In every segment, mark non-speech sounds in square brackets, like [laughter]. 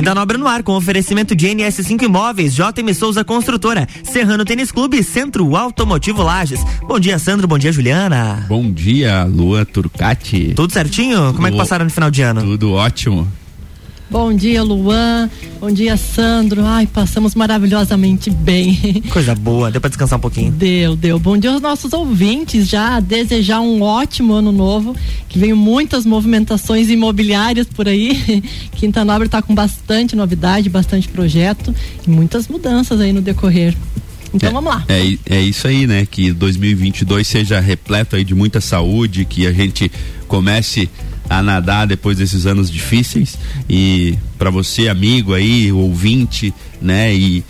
Quinta Nobre no ar com oferecimento de NS5 Imóveis, JM Souza Construtora, Serrano Tênis Clube, Centro Automotivo Lages. Bom dia, Sandro. Bom dia, Juliana. Bom dia, Lua Turcati. Tudo certinho? Como é que passaram no final de ano? Tudo ótimo. Bom dia, Luan. Bom dia, Sandro. Ai, passamos maravilhosamente bem. [laughs] Coisa boa, deu pra descansar um pouquinho. Deu, deu. Bom dia aos nossos ouvintes. Já desejar um ótimo ano novo, que venham muitas movimentações imobiliárias por aí. [laughs] Quinta Nobre está com bastante novidade, bastante projeto e muitas mudanças aí no decorrer. Então é, vamos lá. É, é isso aí, né? Que 2022 seja repleto aí de muita saúde, que a gente comece a nadar depois desses anos difíceis. E para você amigo aí ouvinte né e,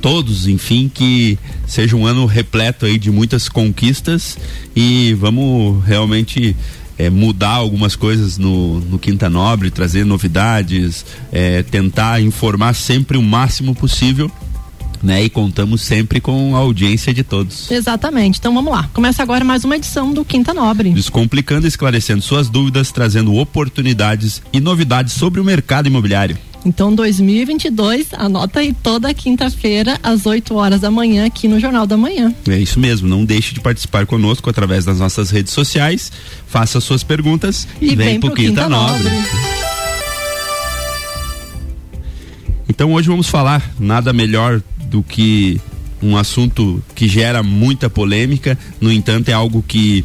todos enfim que seja um ano repleto aí de muitas conquistas. E vamos realmente é, mudar algumas coisas no, no Quinta Nobre, trazer novidades, é, tentar informar sempre o máximo possível né? E contamos sempre com a audiência de todos. Exatamente. Então vamos lá. Começa agora mais uma edição do Quinta Nobre. Descomplicando, esclarecendo suas dúvidas, trazendo oportunidades e novidades sobre o mercado imobiliário. Então, 2022, anota aí toda quinta-feira, às 8 horas da manhã, aqui no Jornal da Manhã. É isso mesmo. Não deixe de participar conosco através das nossas redes sociais. Faça suas perguntas e, e vem, vem pro, pro Quinta, Quinta Nobre. Nobre. Então, hoje vamos falar nada melhor do que um assunto que gera muita polêmica, no entanto, é algo que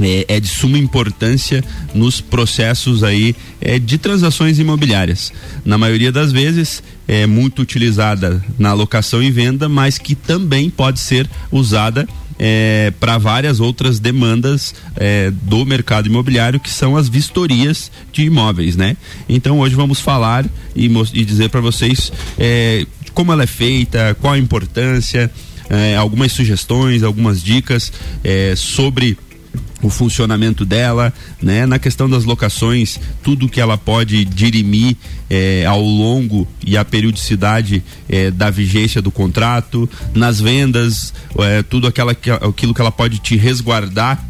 é, é, de suma importância nos processos aí é, de transações imobiliárias. Na maioria das vezes é muito utilizada na locação e venda, mas que também pode ser usada é, para várias outras demandas é, do mercado imobiliário, que são as vistorias de imóveis, né? Então hoje vamos falar e, e dizer para vocês é, como ela é feita, qual a importância, é, algumas sugestões, algumas dicas é, sobre o funcionamento dela, né? Na questão das locações, tudo que ela pode dirimir é, ao longo e a periodicidade é, da vigência do contrato, nas vendas, é, tudo aquela, aquilo que ela pode te resguardar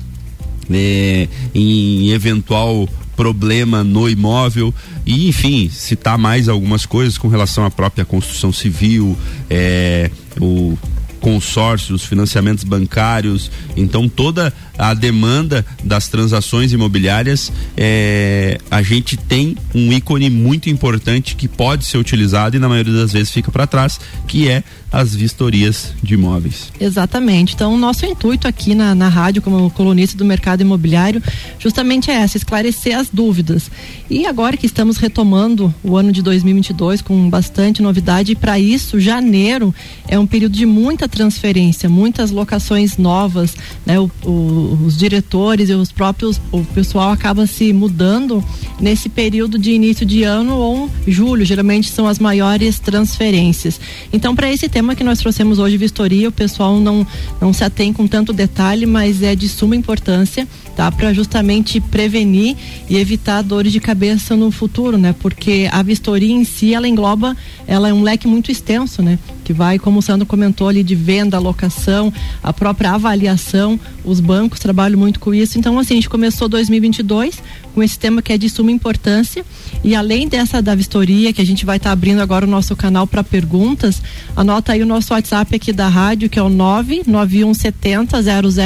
é, em eventual problema no imóvel. E enfim citar mais algumas coisas com relação à própria construção civil é, o consórcios, financiamentos bancários, então toda a demanda das transações imobiliárias, é, a gente tem um ícone muito importante que pode ser utilizado e na maioria das vezes fica para trás, que é as vistorias de imóveis. Exatamente. Então, nosso intuito aqui na, na rádio, como colunista do mercado imobiliário, justamente é essa, esclarecer as dúvidas. E agora que estamos retomando o ano de 2022 com bastante novidade, e para isso, janeiro é um período de muita transferência, muitas locações novas, né? O, o, os diretores e os próprios, o pessoal acaba se mudando nesse período de início de ano ou julho, geralmente são as maiores transferências. Então, para esse tema que nós trouxemos hoje, vistoria, o pessoal não, não se atém com tanto detalhe, mas é de suma importância, tá? Para justamente prevenir e evitar dores de cabeça no futuro, né? Porque a vistoria em si, ela engloba, ela é um leque muito extenso, né? Que vai, como o Sandro comentou ali, de venda, locação, a própria avaliação, os bancos trabalham muito com isso. Então, assim, a gente começou 2022 com esse tema que é de suma importância. E além dessa da vistoria, que a gente vai estar tá abrindo agora o nosso canal para perguntas, anota aí o nosso WhatsApp aqui da rádio, que é o 99170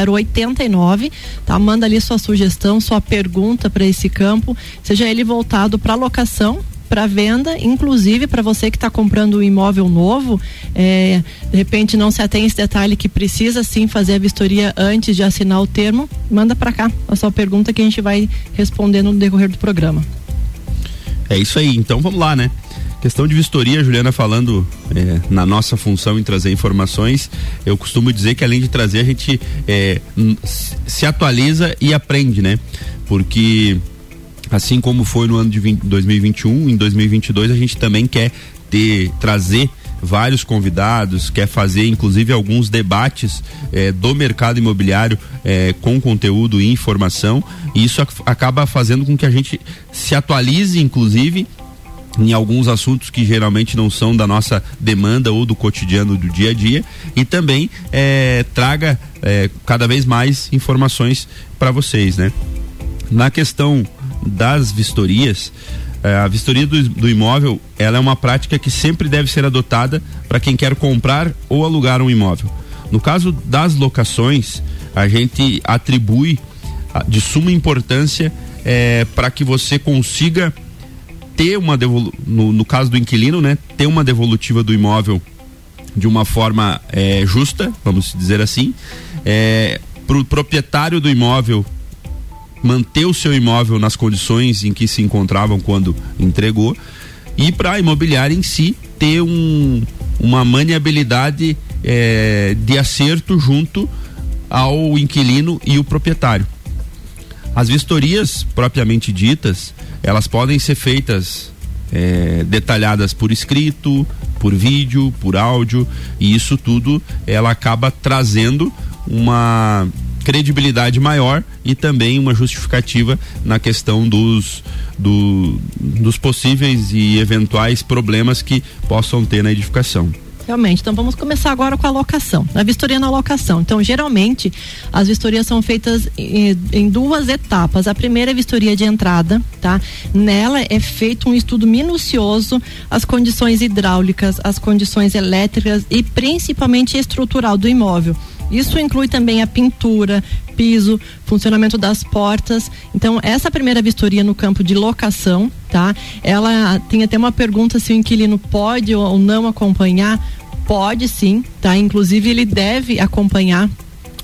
0089, tá? Manda ali sua sugestão, sua pergunta para esse campo, seja ele voltado para locação para venda, inclusive para você que está comprando um imóvel novo, é, de repente não se atém esse detalhe que precisa sim fazer a vistoria antes de assinar o termo, manda para cá a sua pergunta que a gente vai responder no decorrer do programa. É isso aí, então vamos lá, né? Questão de vistoria, Juliana falando é, na nossa função em trazer informações, eu costumo dizer que além de trazer, a gente é, se atualiza e aprende, né? Porque assim como foi no ano de 20, 2021, em 2022 a gente também quer ter trazer vários convidados, quer fazer inclusive alguns debates eh, do mercado imobiliário eh, com conteúdo e informação. E isso ac acaba fazendo com que a gente se atualize, inclusive, em alguns assuntos que geralmente não são da nossa demanda ou do cotidiano do dia a dia e também eh, traga cada vez mais informações para vocês, né? Na questão das vistorias, é, a vistoria do, do, imóvel ela é uma prática que sempre deve ser adotada para quem quer comprar ou alugar um imóvel. No caso das locações, a gente atribui de suma importância é, para que você consiga ter uma devolu no, no, caso do inquilino, né, ter uma devolutiva do imóvel de uma forma é, justa, vamos dizer assim, é, para o proprietário do imóvel manter o seu imóvel nas condições em que se encontravam quando entregou e para a imobiliária em si ter um, uma maniabilidade é, de acerto junto ao inquilino e o proprietário. As vistorias propriamente ditas, elas podem ser feitas é, detalhadas por escrito, por vídeo, por áudio, e isso tudo ela acaba trazendo uma credibilidade maior e também uma justificativa na questão dos, do, dos possíveis e eventuais problemas que possam ter na edificação. Realmente. Então vamos começar agora com a locação. A vistoria na locação. Então, geralmente, as vistorias são feitas em, em duas etapas. A primeira é a vistoria de entrada, tá? Nela é feito um estudo minucioso as condições hidráulicas, as condições elétricas e principalmente estrutural do imóvel. Isso inclui também a pintura, piso, funcionamento das portas. Então, essa primeira vistoria no campo de locação, tá? Ela tem até uma pergunta se o inquilino pode ou não acompanhar Pode sim, tá? Inclusive ele deve acompanhar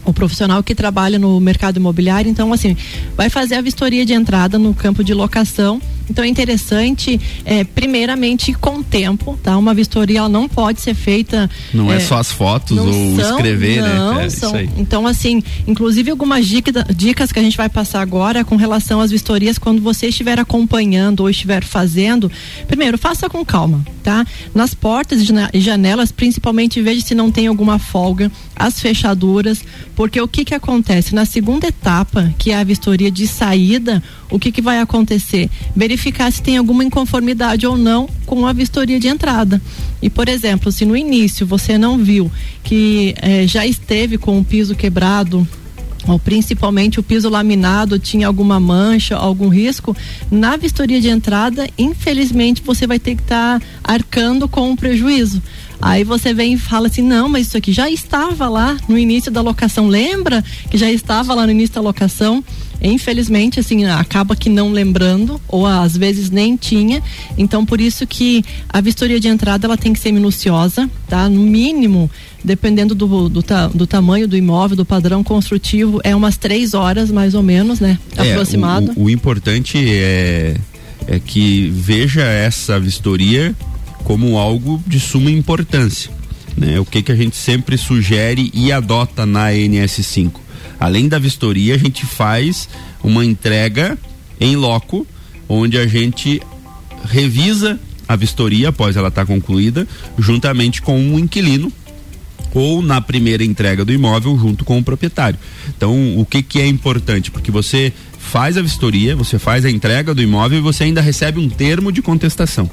o profissional que trabalha no mercado imobiliário. Então, assim, vai fazer a vistoria de entrada no campo de locação então é interessante, é, primeiramente, com tempo, tá? Uma vistoria ela não pode ser feita. Não é, é só as fotos ou são, escrever, né? não, né? É, são, então, assim, inclusive algumas dica, dicas que a gente vai passar agora com relação às vistorias, quando você estiver acompanhando ou estiver fazendo, primeiro, faça com calma, tá? Nas portas e janelas, principalmente, veja se não tem alguma folga, as fechaduras, porque o que que acontece? Na segunda etapa, que é a vistoria de saída, o que que vai acontecer? Verificar se tem alguma inconformidade ou não com a vistoria de entrada. E, por exemplo, se no início você não viu que eh, já esteve com o piso quebrado, ou principalmente o piso laminado tinha alguma mancha, algum risco, na vistoria de entrada, infelizmente você vai ter que estar tá arcando com um prejuízo. Aí você vem e fala assim: não, mas isso aqui já estava lá no início da locação. Lembra que já estava lá no início da locação? Infelizmente, assim, acaba que não lembrando, ou às vezes nem tinha. Então, por isso que a vistoria de entrada ela tem que ser minuciosa, tá? No mínimo, dependendo do, do, do tamanho do imóvel, do padrão construtivo, é umas três horas mais ou menos, né? É, aproximado. O, o, importante é, é que veja essa vistoria como algo de suma importância. Né? O que, que a gente sempre sugere e adota na NS5 além da vistoria, a gente faz uma entrega em loco, onde a gente revisa a vistoria após ela estar tá concluída, juntamente com um inquilino ou na primeira entrega do imóvel junto com o proprietário. Então, o que que é importante? Porque você faz a vistoria, você faz a entrega do imóvel e você ainda recebe um termo de contestação.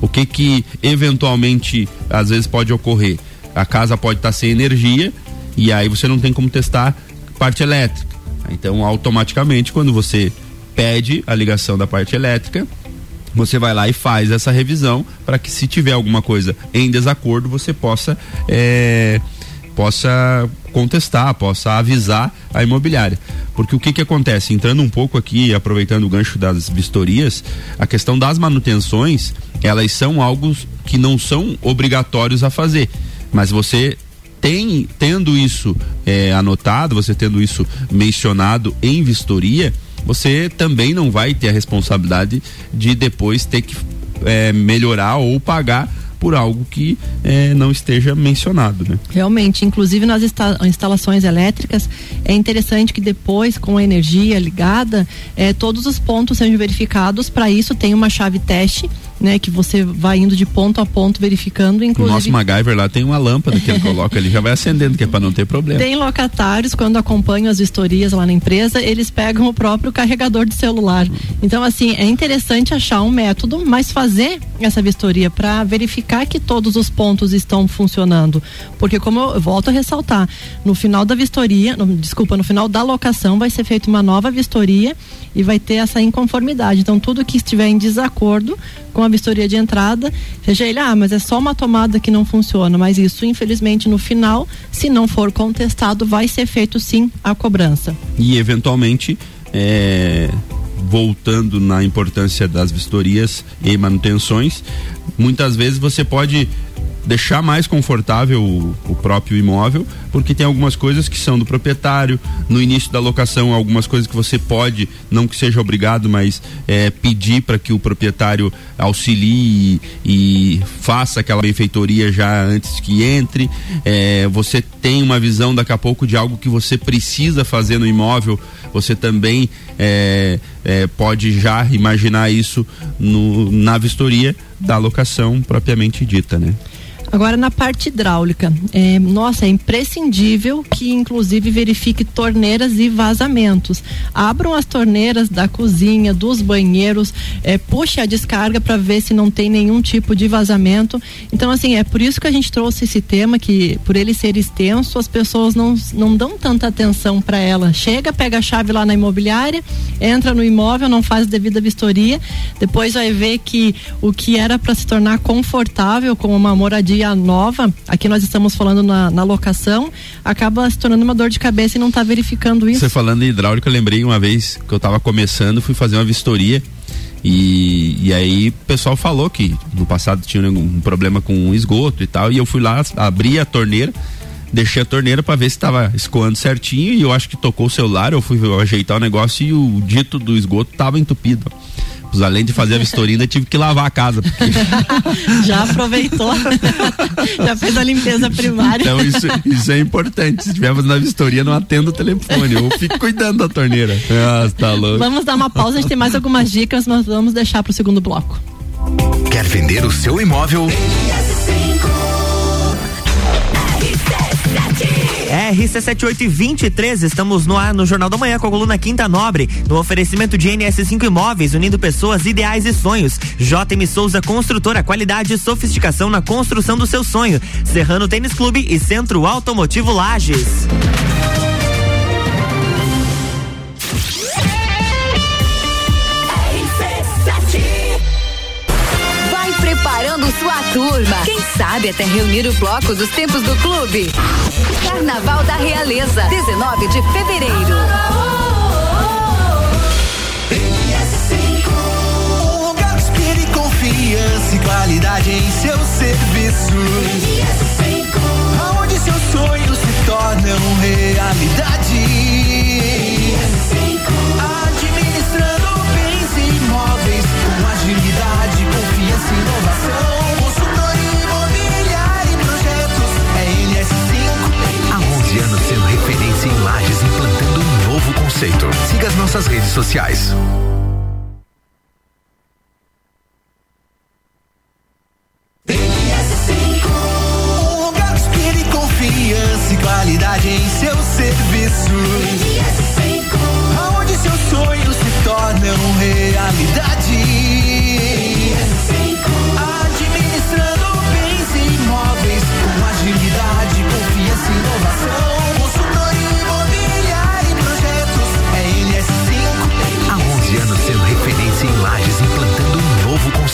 O que que eventualmente às vezes pode ocorrer? A casa pode estar tá sem energia e aí você não tem como testar parte elétrica. Então, automaticamente, quando você pede a ligação da parte elétrica, você vai lá e faz essa revisão para que se tiver alguma coisa em desacordo você possa é, possa contestar, possa avisar a imobiliária. Porque o que que acontece? Entrando um pouco aqui, aproveitando o gancho das vistorias, a questão das manutenções, elas são algo que não são obrigatórios a fazer, mas você tem, tendo isso é, anotado, você tendo isso mencionado em vistoria, você também não vai ter a responsabilidade de depois ter que é, melhorar ou pagar por algo que é, não esteja mencionado, né? Realmente, inclusive nas instalações elétricas, é interessante que depois, com a energia ligada, todos os pontos sejam verificados. Para isso, tem uma chave teste né? Que você vai indo de ponto a ponto verificando, inclusive. O nosso MacGyver lá tem uma lâmpada que ele coloca ali, já vai acendendo, que é para não ter problema. Tem locatários, quando acompanham as vistorias lá na empresa, eles pegam o próprio carregador de celular. Então, assim, é interessante achar um método, mas fazer essa vistoria para verificar que todos os pontos estão funcionando. Porque, como eu, eu volto a ressaltar, no final da vistoria, no, desculpa, no final da locação vai ser feita uma nova vistoria e vai ter essa inconformidade. Então, tudo que estiver em desacordo com a vistoria de entrada, seja ele, ah, mas é só uma tomada que não funciona, mas isso, infelizmente, no final, se não for contestado, vai ser feito sim a cobrança. E, eventualmente, é, voltando na importância das vistorias e manutenções, muitas vezes você pode deixar mais confortável o, o, próprio imóvel, porque tem algumas coisas que são do proprietário. No início da locação, algumas coisas que você pode, não que seja obrigado, mas é, pedir para que o proprietário auxilie e, e, faça aquela benfeitoria já antes que entre. É, você tem uma visão daqui a pouco de algo que você precisa fazer no imóvel. Você também é, é pode já imaginar isso no, na vistoria da locação propriamente dita, né? Agora, na parte hidráulica, é, nossa, é imprescindível que, inclusive, verifique torneiras e vazamentos. Abram as torneiras da cozinha, dos banheiros, é, puxe a descarga para ver se não tem nenhum tipo de vazamento. Então, assim, é por isso que a gente trouxe esse tema, que por ele ser extenso, as pessoas não, não dão tanta atenção para ela. Chega, pega a chave lá na imobiliária, entra no imóvel, não faz devida vistoria, depois vai ver que o que era para se tornar confortável, como uma moradia moradia nova, aqui nós estamos falando na, na locação, acaba se tornando uma dor de cabeça e não está verificando isso. Você falando em hidráulica, eu lembrei uma vez que eu estava começando, fui fazer uma vistoria e, e aí o pessoal falou que no passado tinha um problema com esgoto e tal, e eu fui lá, abri a torneira, deixei a torneira para ver se estava escoando certinho e eu acho que tocou o celular, eu fui ajeitar o negócio e o dito do esgoto estava entupido além de fazer a vistoria, tive que lavar a casa. Porque... [laughs] Já aproveitou, [laughs] já fez a limpeza primária. Então isso, isso é importante. Se estivermos na vistoria, não atendo o telefone, eu fico cuidando da torneira. Ah, tá louco. Vamos dar uma pausa, a gente tem mais algumas dicas, mas vamos deixar para o segundo bloco. Quer vender o seu imóvel? RC7823, estamos no ar no Jornal da Manhã com a coluna Quinta Nobre, no oferecimento de NS5 Imóveis, unindo pessoas, ideais e sonhos. JM Souza Construtora, qualidade e sofisticação na construção do seu sonho. Serrano Tênis Clube e Centro Automotivo Lages. Turma. Quem sabe até reunir o bloco dos tempos do clube. Carnaval da Realeza, 19 de fevereiro. Um lugar de confiança e qualidade em seu serviço. Aonde seus sonhos se tornam realidade. Conceito. Siga as nossas redes sociais. Um lugar de confiança e qualidade em seu serviço. Aonde seus sonhos se tornam realidade.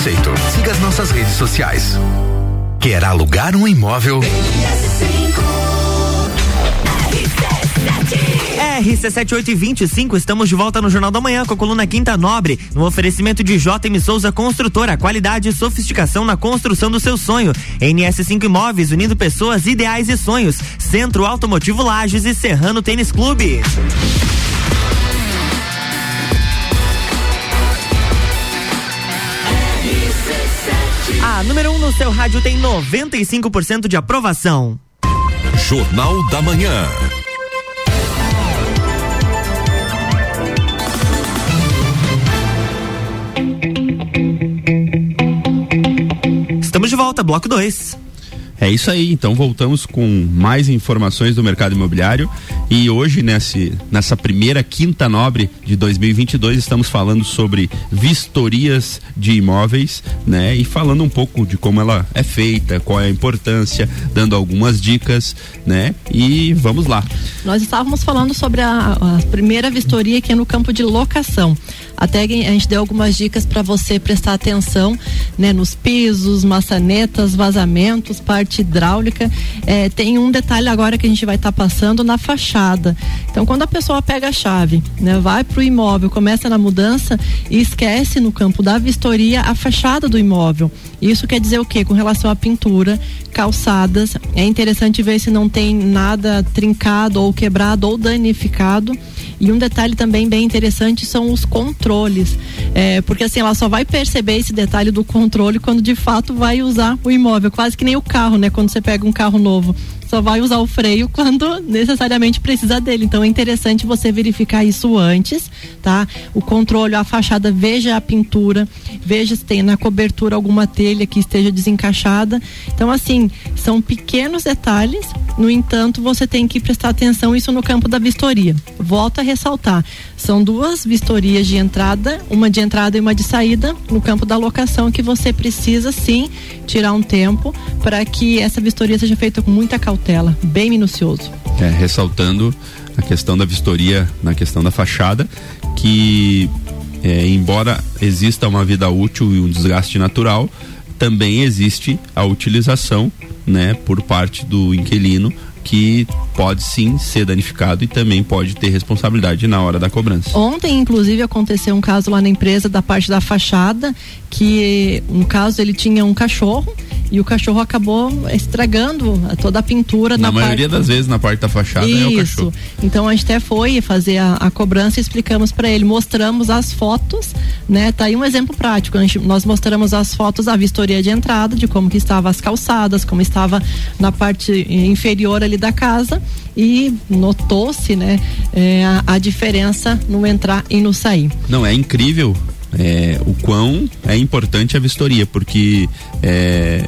Conceito. Siga as nossas redes sociais. Quer alugar um imóvel? RC7825, estamos de volta no Jornal da Manhã com a coluna Quinta Nobre, no oferecimento de JM Souza Construtora, qualidade e sofisticação na construção do seu sonho. NS5 Imóveis, unindo pessoas, ideais e sonhos. Centro Automotivo Lages e Serrano Tênis Clube. A número 1 um no seu rádio tem 95% de aprovação. Jornal da Manhã. volta, bloco 2. É isso aí, então voltamos com mais informações do mercado imobiliário e hoje nesse, nessa primeira quinta nobre de 2022 estamos falando sobre vistorias de imóveis, né? E falando um pouco de como ela é feita, qual é a importância, dando algumas dicas, né? E vamos lá. Nós estávamos falando sobre a, a primeira vistoria aqui no campo de locação. Até a gente deu algumas dicas para você prestar atenção, né, nos pisos, maçanetas, vazamentos, parte hidráulica. É, tem um detalhe agora que a gente vai estar tá passando na fachada. Então, quando a pessoa pega a chave, né, vai para o imóvel, começa na mudança e esquece no campo da vistoria a fachada do imóvel. Isso quer dizer o quê? Com relação à pintura, calçadas, é interessante ver se não tem nada trincado ou quebrado ou danificado. E um detalhe também bem interessante são os controles. É, porque assim, ela só vai perceber esse detalhe do controle quando de fato vai usar o imóvel. Quase que nem o carro, né? Quando você pega um carro novo só vai usar o freio quando necessariamente precisa dele. Então é interessante você verificar isso antes, tá? O controle, a fachada, veja a pintura, veja se tem na cobertura alguma telha que esteja desencaixada. Então, assim, são pequenos detalhes, no entanto, você tem que prestar atenção isso no campo da vistoria. Volto a ressaltar: são duas vistorias de entrada, uma de entrada e uma de saída, no campo da locação, que você precisa sim tirar um tempo para que essa vistoria seja feita com muita cautela bem minucioso. É, ressaltando a questão da vistoria na questão da fachada, que é, embora exista uma vida útil e um desgaste natural, também existe a utilização, né, por parte do inquilino que pode sim ser danificado e também pode ter responsabilidade na hora da cobrança. Ontem, inclusive, aconteceu um caso lá na empresa da parte da fachada, que no caso ele tinha um cachorro e o cachorro acabou estragando toda a pintura na, na maioria parte... das vezes na parte da fachada Isso. é o cachorro. Então a gente até foi fazer a, a cobrança e explicamos para ele, mostramos as fotos, né? Tá aí um exemplo prático. Gente, nós mostramos as fotos da vistoria de entrada, de como que estava as calçadas, como estava na parte inferior ali da casa e notou-se, né, é, a, a diferença no entrar e no sair. Não é incrível é, o quão é importante a vistoria, porque é,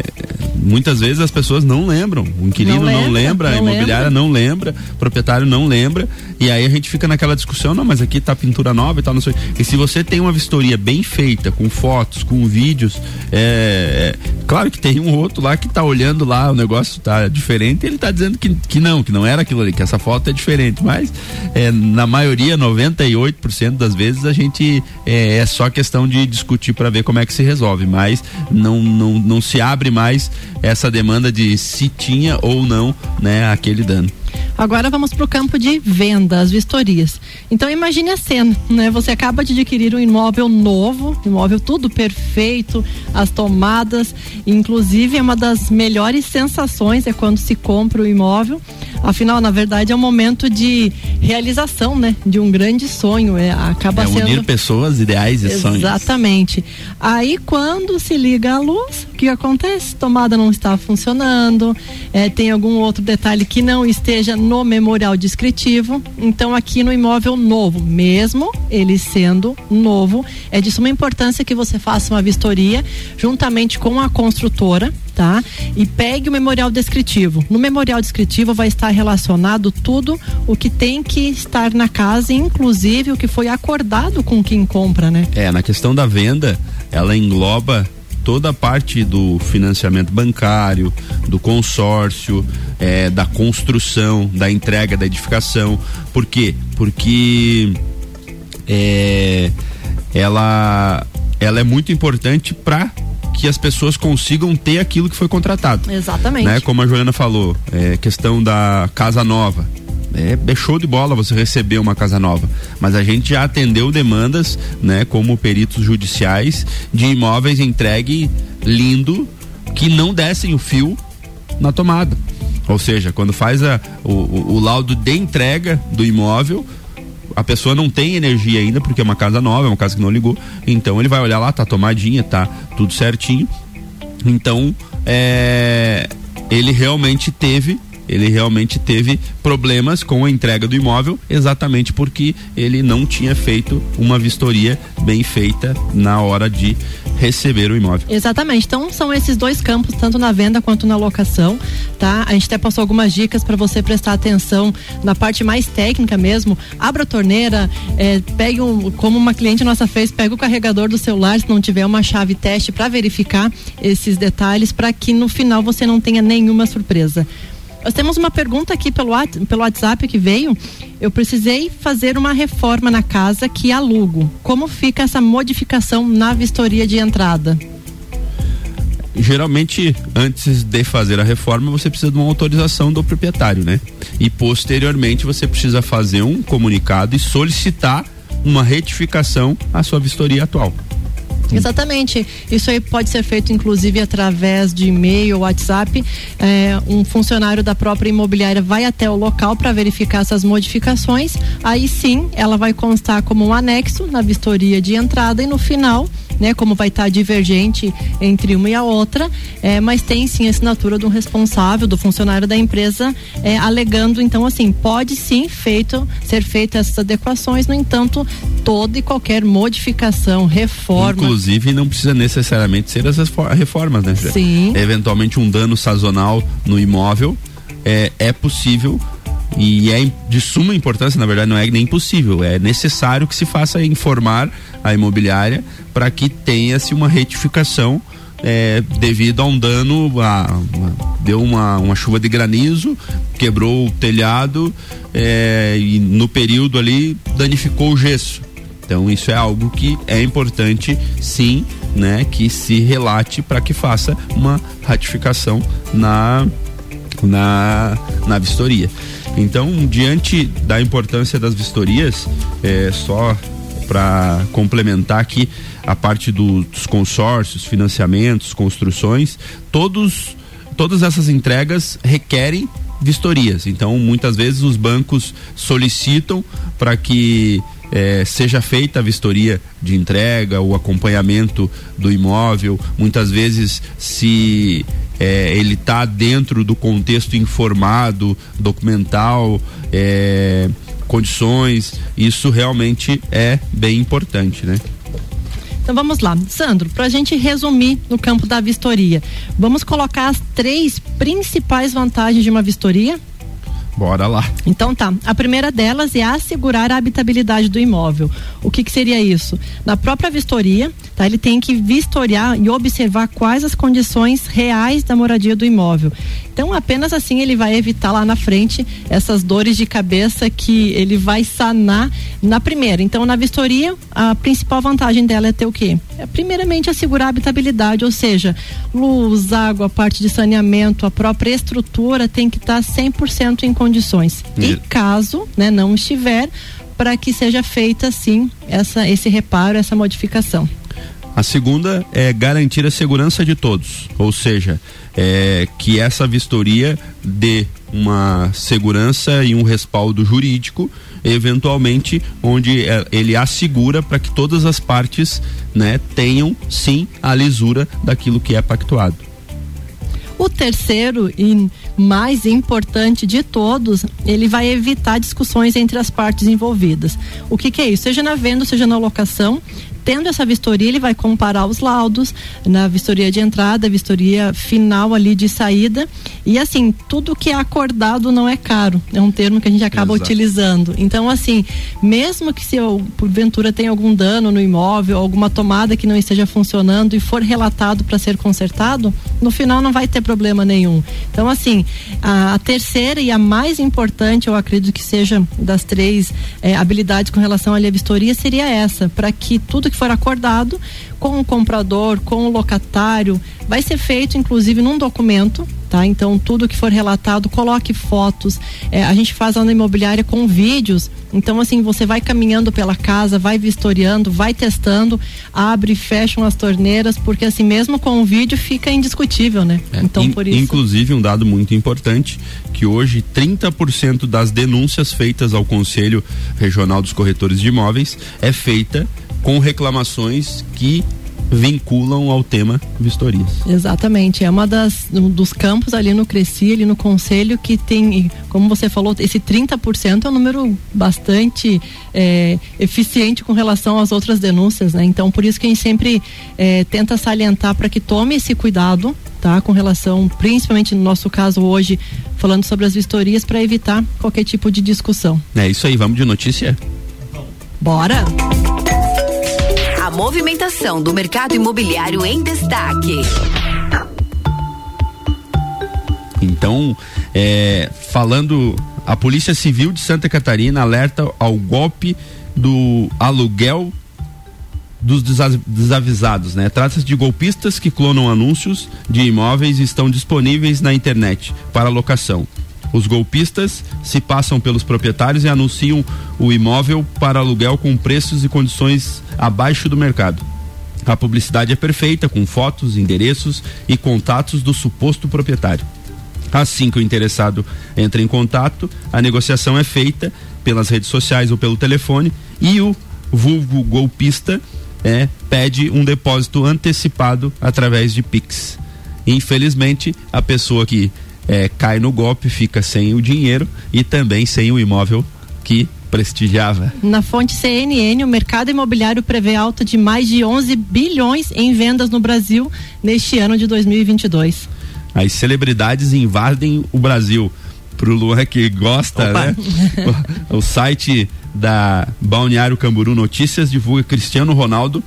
muitas vezes as pessoas não lembram, o inquilino não, não lembra, não a imobiliária lembra. não lembra, o proprietário não lembra, e aí a gente fica naquela discussão, não, mas aqui tá pintura nova e tal, não sei. E se você tem uma vistoria bem feita, com fotos, com vídeos, é, é claro que tem um outro lá que tá olhando lá, o negócio tá diferente, e ele tá dizendo que, que não, que não era aquilo ali, que essa foto é diferente, mas é, na maioria, 98% das vezes a gente é, é só questão de discutir para ver como é que se resolve, mas não, não, não se abre mais essa demanda de se tinha ou não né, aquele dano. Agora vamos para o campo de venda, as vistorias. Então imagine a cena, né? Você acaba de adquirir um imóvel novo, imóvel tudo perfeito, as tomadas, inclusive é uma das melhores sensações é quando se compra o imóvel. Afinal, na verdade, é um momento de realização, né? De um grande sonho. É, acaba é sendo... unir pessoas, ideais e sonhos. Exatamente. Aí, quando se liga a luz, o que acontece? Tomada não está funcionando, é, tem algum outro detalhe que não esteja no memorial descritivo. Então, aqui no imóvel novo, mesmo ele sendo novo, é de suma importância que você faça uma vistoria juntamente com a construtora tá? E pegue o memorial descritivo. No memorial descritivo vai estar relacionado tudo o que tem que estar na casa, inclusive o que foi acordado com quem compra, né? É, na questão da venda, ela engloba toda a parte do financiamento bancário, do consórcio, é, da construção, da entrega, da edificação. Por quê? Porque é, ela, ela é muito importante para que as pessoas consigam ter aquilo que foi contratado. Exatamente. Né? Como a Juliana falou, é, questão da casa nova. É, é, show de bola você receber uma casa nova, mas a gente já atendeu demandas, né, como peritos judiciais de imóveis entregue lindo que não dessem o fio na tomada. Ou seja, quando faz a, o, o, o laudo de entrega do imóvel, a pessoa não tem energia ainda, porque é uma casa nova, é uma casa que não ligou. Então ele vai olhar lá, tá tomadinha, tá tudo certinho. Então, é, ele realmente teve ele realmente teve problemas com a entrega do imóvel, exatamente porque ele não tinha feito uma vistoria bem feita na hora de receber o imóvel. Exatamente. Então são esses dois campos, tanto na venda quanto na locação, tá? A gente até passou algumas dicas para você prestar atenção na parte mais técnica mesmo. Abra a torneira, é, pegue um, como uma cliente nossa fez, pega o carregador do celular, se não tiver uma chave teste para verificar esses detalhes, para que no final você não tenha nenhuma surpresa. Nós temos uma pergunta aqui pelo, pelo WhatsApp que veio. Eu precisei fazer uma reforma na casa que alugo. Como fica essa modificação na vistoria de entrada? geralmente antes de fazer a reforma você precisa de uma autorização do proprietário, né? E posteriormente você precisa fazer um comunicado e solicitar uma retificação à sua vistoria atual. Exatamente. Isso aí pode ser feito inclusive através de e-mail, WhatsApp. É, um funcionário da própria imobiliária vai até o local para verificar essas modificações. Aí sim, ela vai constar como um anexo na vistoria de entrada e no final né, como vai estar tá divergente entre uma e a outra, é, mas tem sim a assinatura do responsável, do funcionário da empresa, é, alegando, então, assim, pode sim feito, ser feitas essas adequações, no entanto, toda e qualquer modificação, reforma. Inclusive, não precisa necessariamente ser as reformas, né? Sim. Eventualmente, um dano sazonal no imóvel é, é possível e é de suma importância, na verdade, não é nem possível, é necessário que se faça informar a imobiliária para que tenha-se uma retificação é, devido a um dano, a, a, deu uma, uma chuva de granizo, quebrou o telhado é, e no período ali danificou o gesso. Então isso é algo que é importante sim, né, que se relate para que faça uma ratificação na na na vistoria. Então, diante da importância das vistorias, é, só para complementar aqui a parte do, dos consórcios, financiamentos, construções, todos todas essas entregas requerem vistorias. Então, muitas vezes os bancos solicitam para que é, seja feita a vistoria de entrega, o acompanhamento do imóvel. Muitas vezes, se é, ele está dentro do contexto informado, documental, é, condições, isso realmente é bem importante, né? Então vamos lá, Sandro, para a gente resumir no campo da vistoria, vamos colocar as três principais vantagens de uma vistoria? Bora lá. Então tá. A primeira delas é assegurar a habitabilidade do imóvel. O que, que seria isso? Na própria vistoria, tá? Ele tem que vistoriar e observar quais as condições reais da moradia do imóvel. Então, apenas assim ele vai evitar lá na frente essas dores de cabeça que ele vai sanar na primeira. Então, na vistoria, a principal vantagem dela é ter o quê? É, primeiramente, assegurar a habitabilidade, ou seja, luz, água, parte de saneamento, a própria estrutura tem que estar tá 100% em condições. E caso né, não estiver, para que seja feita sim essa, esse reparo, essa modificação. A segunda é garantir a segurança de todos, ou seja, é, que essa vistoria dê uma segurança e um respaldo jurídico, eventualmente, onde é, ele assegura para que todas as partes né, tenham sim a lisura daquilo que é pactuado. O terceiro e mais importante de todos, ele vai evitar discussões entre as partes envolvidas. O que, que é isso? Seja na venda, seja na locação, tendo essa vistoria, ele vai comparar os laudos na vistoria de entrada, vistoria final ali de saída. E assim, tudo que é acordado não é caro. É um termo que a gente acaba Exato. utilizando. Então, assim, mesmo que se eu, porventura tenha algum dano no imóvel, alguma tomada que não esteja funcionando e for relatado para ser consertado, no final não vai ter problema nenhum. Então, assim, a, a terceira e a mais importante, eu acredito que seja das três é, habilidades com relação à vistoria, seria essa, para que tudo que for acordado com o comprador, com o locatário, vai ser feito inclusive num documento, tá? Então tudo que for relatado, coloque fotos. É, a gente faz lá na imobiliária com vídeos. Então assim você vai caminhando pela casa, vai vistoriando, vai testando, abre e fecham as torneiras, porque assim mesmo com o vídeo fica indiscutível, né? É, então in, por isso. Inclusive um dado muito importante que hoje 30% das denúncias feitas ao Conselho Regional dos Corretores de Imóveis é feita com reclamações que vinculam ao tema vistorias. Exatamente, é uma das um dos campos ali no Cresci, ali no conselho que tem, como você falou, esse 30% é um número bastante é, eficiente com relação às outras denúncias, né? Então por isso que a gente sempre é, tenta salientar para que tome esse cuidado, tá? Com relação, principalmente no nosso caso hoje, falando sobre as vistorias para evitar qualquer tipo de discussão. É isso aí, vamos de notícia? Bora! Movimentação do mercado imobiliário em destaque. Então, é, falando, a Polícia Civil de Santa Catarina alerta ao golpe do aluguel dos desavisados, né? Trata-se de golpistas que clonam anúncios de imóveis e estão disponíveis na internet para locação. Os golpistas se passam pelos proprietários e anunciam o imóvel para aluguel com preços e condições abaixo do mercado. A publicidade é perfeita, com fotos, endereços e contatos do suposto proprietário. Assim que o interessado entra em contato, a negociação é feita pelas redes sociais ou pelo telefone e o vulgo golpista é, pede um depósito antecipado através de Pix. Infelizmente, a pessoa que é, cai no golpe, fica sem o dinheiro e também sem o imóvel que prestigiava. Na fonte CNN, o mercado imobiliário prevê alta de mais de 11 bilhões em vendas no Brasil neste ano de 2022. As celebridades invadem o Brasil. Pro Luan que gosta, Opa. né? o, o site da Balneário Camburu Notícias divulga Cristiano Ronaldo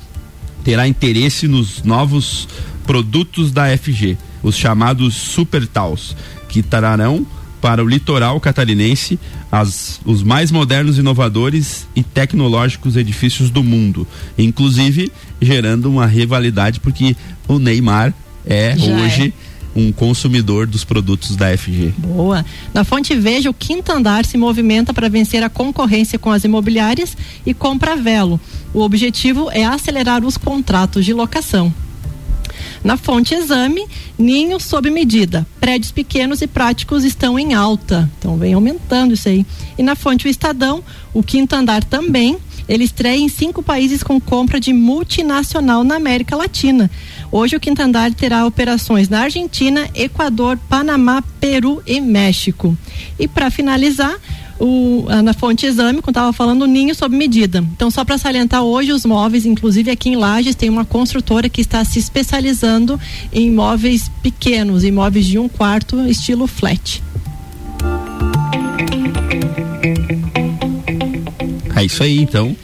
terá interesse nos novos produtos da FG os chamados Super Taus, que trarão para o litoral catarinense as, os mais modernos, inovadores e tecnológicos edifícios do mundo, inclusive gerando uma rivalidade porque o Neymar é Já hoje é um consumidor dos produtos da FG. Boa. Na fonte Veja, o quinto andar se movimenta para vencer a concorrência com as imobiliárias e compra velo. O objetivo é acelerar os contratos de locação. Na fonte exame, ninho sob medida. Prédios pequenos e práticos estão em alta. Então vem aumentando isso aí. E na fonte o Estadão, o quinto andar também. Ele estreia em cinco países com compra de multinacional na América Latina. Hoje o quinto andar terá operações na Argentina, Equador, Panamá, Peru e México. E para finalizar, o, na fonte exame, quando estava falando, o ninho sob medida. Então, só para salientar, hoje os móveis, inclusive aqui em Lages, tem uma construtora que está se especializando em móveis pequenos, em móveis de um quarto, estilo flat. É isso aí, então.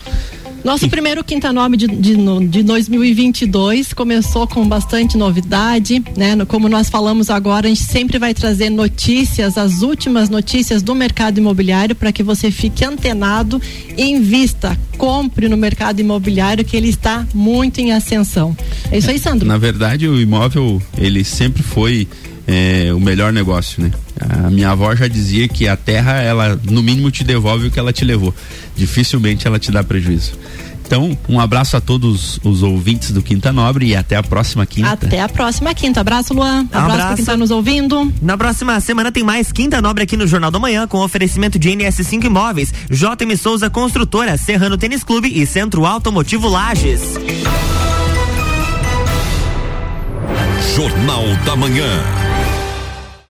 Nosso primeiro Quinta Nome de, de, de 2022 começou com bastante novidade, né? Como nós falamos agora, a gente sempre vai trazer notícias, as últimas notícias do mercado imobiliário para que você fique antenado, invista, compre no mercado imobiliário que ele está muito em ascensão. É isso aí, Sandro. Na verdade, o imóvel, ele sempre foi é, o melhor negócio, né? A minha avó já dizia que a terra, ela no mínimo te devolve o que ela te levou. Dificilmente ela te dá prejuízo. Então, um abraço a todos os ouvintes do Quinta Nobre e até a próxima quinta. Até a próxima quinta. Abraço, Luan. Abraço, abraço. pra quem tá nos ouvindo. Na próxima semana tem mais Quinta Nobre aqui no Jornal da Manhã, com oferecimento de NS5 Imóveis, JM Souza Construtora, Serrano Tênis Clube e Centro Automotivo Lages. Jornal da Manhã.